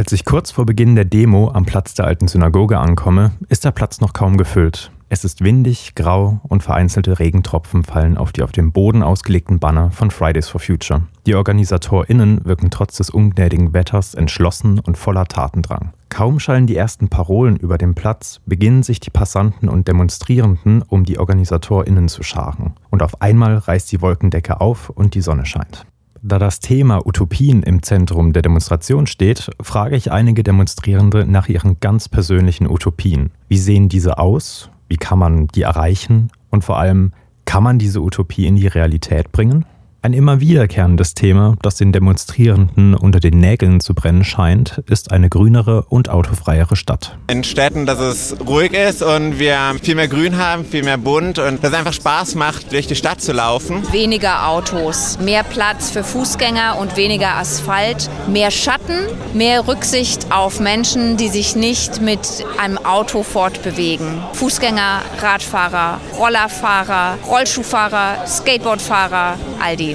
Als ich kurz vor Beginn der Demo am Platz der alten Synagoge ankomme, ist der Platz noch kaum gefüllt. Es ist windig, grau und vereinzelte Regentropfen fallen auf die auf dem Boden ausgelegten Banner von Fridays for Future. Die OrganisatorInnen wirken trotz des ungnädigen Wetters entschlossen und voller Tatendrang. Kaum schallen die ersten Parolen über den Platz, beginnen sich die Passanten und Demonstrierenden um die OrganisatorInnen zu scharen. Und auf einmal reißt die Wolkendecke auf und die Sonne scheint. Da das Thema Utopien im Zentrum der Demonstration steht, frage ich einige Demonstrierende nach ihren ganz persönlichen Utopien. Wie sehen diese aus? Wie kann man die erreichen? Und vor allem, kann man diese Utopie in die Realität bringen? Ein immer wiederkehrendes Thema, das den Demonstrierenden unter den Nägeln zu brennen scheint, ist eine grünere und autofreiere Stadt. In Städten, dass es ruhig ist und wir viel mehr Grün haben, viel mehr bunt und dass es einfach Spaß macht, durch die Stadt zu laufen. Weniger Autos, mehr Platz für Fußgänger und weniger Asphalt, mehr Schatten, mehr Rücksicht auf Menschen, die sich nicht mit einem Auto fortbewegen. Fußgänger, Radfahrer, Rollerfahrer, Rollschuhfahrer, Skateboardfahrer, all die.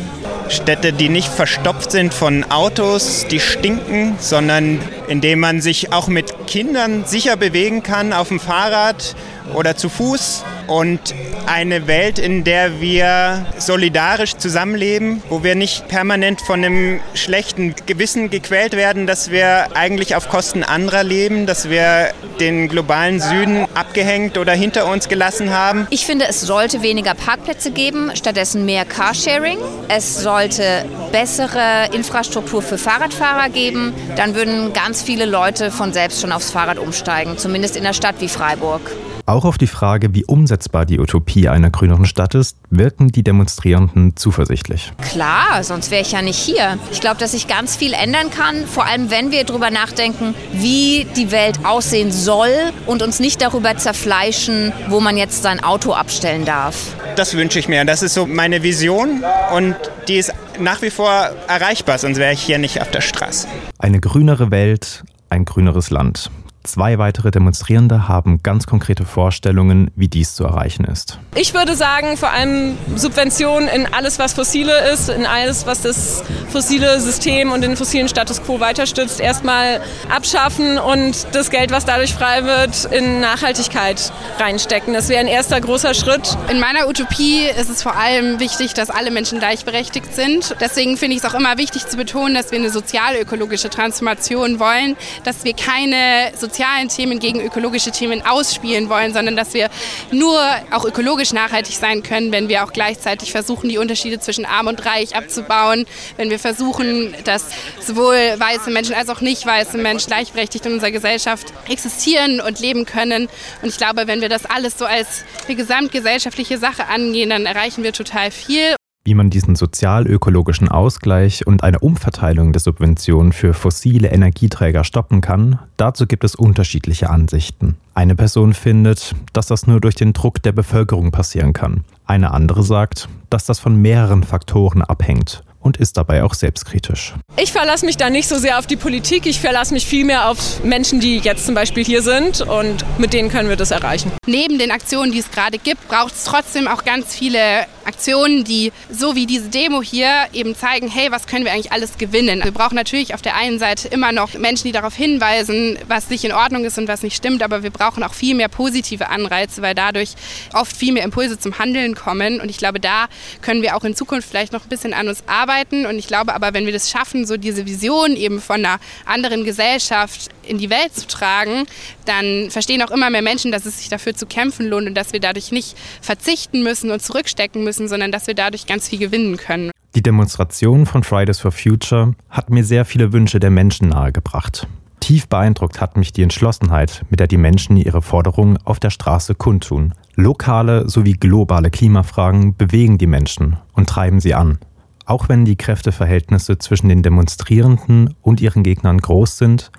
Städte, die nicht verstopft sind von Autos, die stinken, sondern in denen man sich auch mit Kindern sicher bewegen kann auf dem Fahrrad oder zu Fuß und eine Welt, in der wir solidarisch zusammenleben, wo wir nicht permanent von einem schlechten Gewissen gequält werden, dass wir eigentlich auf Kosten anderer leben, dass wir den globalen Süden abgehängt oder hinter uns gelassen haben. Ich finde, es sollte weniger Parkplätze geben, stattdessen mehr Carsharing. Es sollte bessere Infrastruktur für Fahrradfahrer geben. Dann würden ganz viele Leute von selbst schon aufs Fahrrad umsteigen, zumindest in einer Stadt wie Freiburg. Auch auf die Frage, wie umsetzbar die Utopie einer grüneren Stadt ist, wirken die Demonstrierenden zuversichtlich. Klar, sonst wäre ich ja nicht hier. Ich glaube, dass sich ganz viel ändern kann, vor allem wenn wir darüber nachdenken, wie die Welt aussehen soll und uns nicht darüber zerfleischen, wo man jetzt sein Auto abstellen darf. Das wünsche ich mir. Das ist so meine Vision und die ist nach wie vor erreichbar, sonst wäre ich hier nicht auf der Straße. Eine grünere Welt, ein grüneres Land. Zwei weitere Demonstrierende haben ganz konkrete Vorstellungen, wie dies zu erreichen ist. Ich würde sagen, vor allem Subventionen in alles, was fossile ist, in alles, was das fossile System und den fossilen Status quo weiterstützt, erstmal abschaffen und das Geld, was dadurch frei wird, in Nachhaltigkeit reinstecken. Das wäre ein erster großer Schritt. In meiner Utopie ist es vor allem wichtig, dass alle Menschen gleichberechtigt sind. Deswegen finde ich es auch immer wichtig zu betonen, dass wir eine sozial-ökologische Transformation wollen, dass wir keine sozialen sozialen Themen gegen ökologische Themen ausspielen wollen, sondern dass wir nur auch ökologisch nachhaltig sein können, wenn wir auch gleichzeitig versuchen, die Unterschiede zwischen arm und reich abzubauen, wenn wir versuchen, dass sowohl weiße Menschen als auch nicht weiße Menschen gleichberechtigt in unserer Gesellschaft existieren und leben können. Und ich glaube, wenn wir das alles so als eine gesamtgesellschaftliche Sache angehen, dann erreichen wir total viel wie man diesen sozial-ökologischen Ausgleich und eine Umverteilung der Subventionen für fossile Energieträger stoppen kann, dazu gibt es unterschiedliche Ansichten. Eine Person findet, dass das nur durch den Druck der Bevölkerung passieren kann. Eine andere sagt, dass das von mehreren Faktoren abhängt und ist dabei auch selbstkritisch. Ich verlasse mich da nicht so sehr auf die Politik, ich verlasse mich vielmehr auf Menschen, die jetzt zum Beispiel hier sind und mit denen können wir das erreichen. Neben den Aktionen, die es gerade gibt, braucht es trotzdem auch ganz viele Aktionen, die so wie diese Demo hier eben zeigen, hey, was können wir eigentlich alles gewinnen. Wir brauchen natürlich auf der einen Seite immer noch Menschen, die darauf hinweisen, was nicht in Ordnung ist und was nicht stimmt, aber wir brauchen auch viel mehr positive Anreize, weil dadurch oft viel mehr Impulse zum Handeln kommen und ich glaube, da können wir auch in Zukunft vielleicht noch ein bisschen an uns arbeiten. Und ich glaube aber, wenn wir das schaffen, so diese Vision eben von einer anderen Gesellschaft in die Welt zu tragen, dann verstehen auch immer mehr Menschen, dass es sich dafür zu kämpfen lohnt und dass wir dadurch nicht verzichten müssen und zurückstecken müssen, sondern dass wir dadurch ganz viel gewinnen können. Die Demonstration von Fridays for Future hat mir sehr viele Wünsche der Menschen nahegebracht. Tief beeindruckt hat mich die Entschlossenheit, mit der die Menschen ihre Forderungen auf der Straße kundtun. Lokale sowie globale Klimafragen bewegen die Menschen und treiben sie an. Auch wenn die Kräfteverhältnisse zwischen den Demonstrierenden und ihren Gegnern groß sind,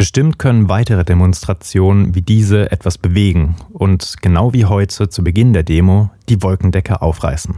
bestimmt können weitere Demonstrationen wie diese etwas bewegen und genau wie heute zu Beginn der Demo die Wolkendecke aufreißen.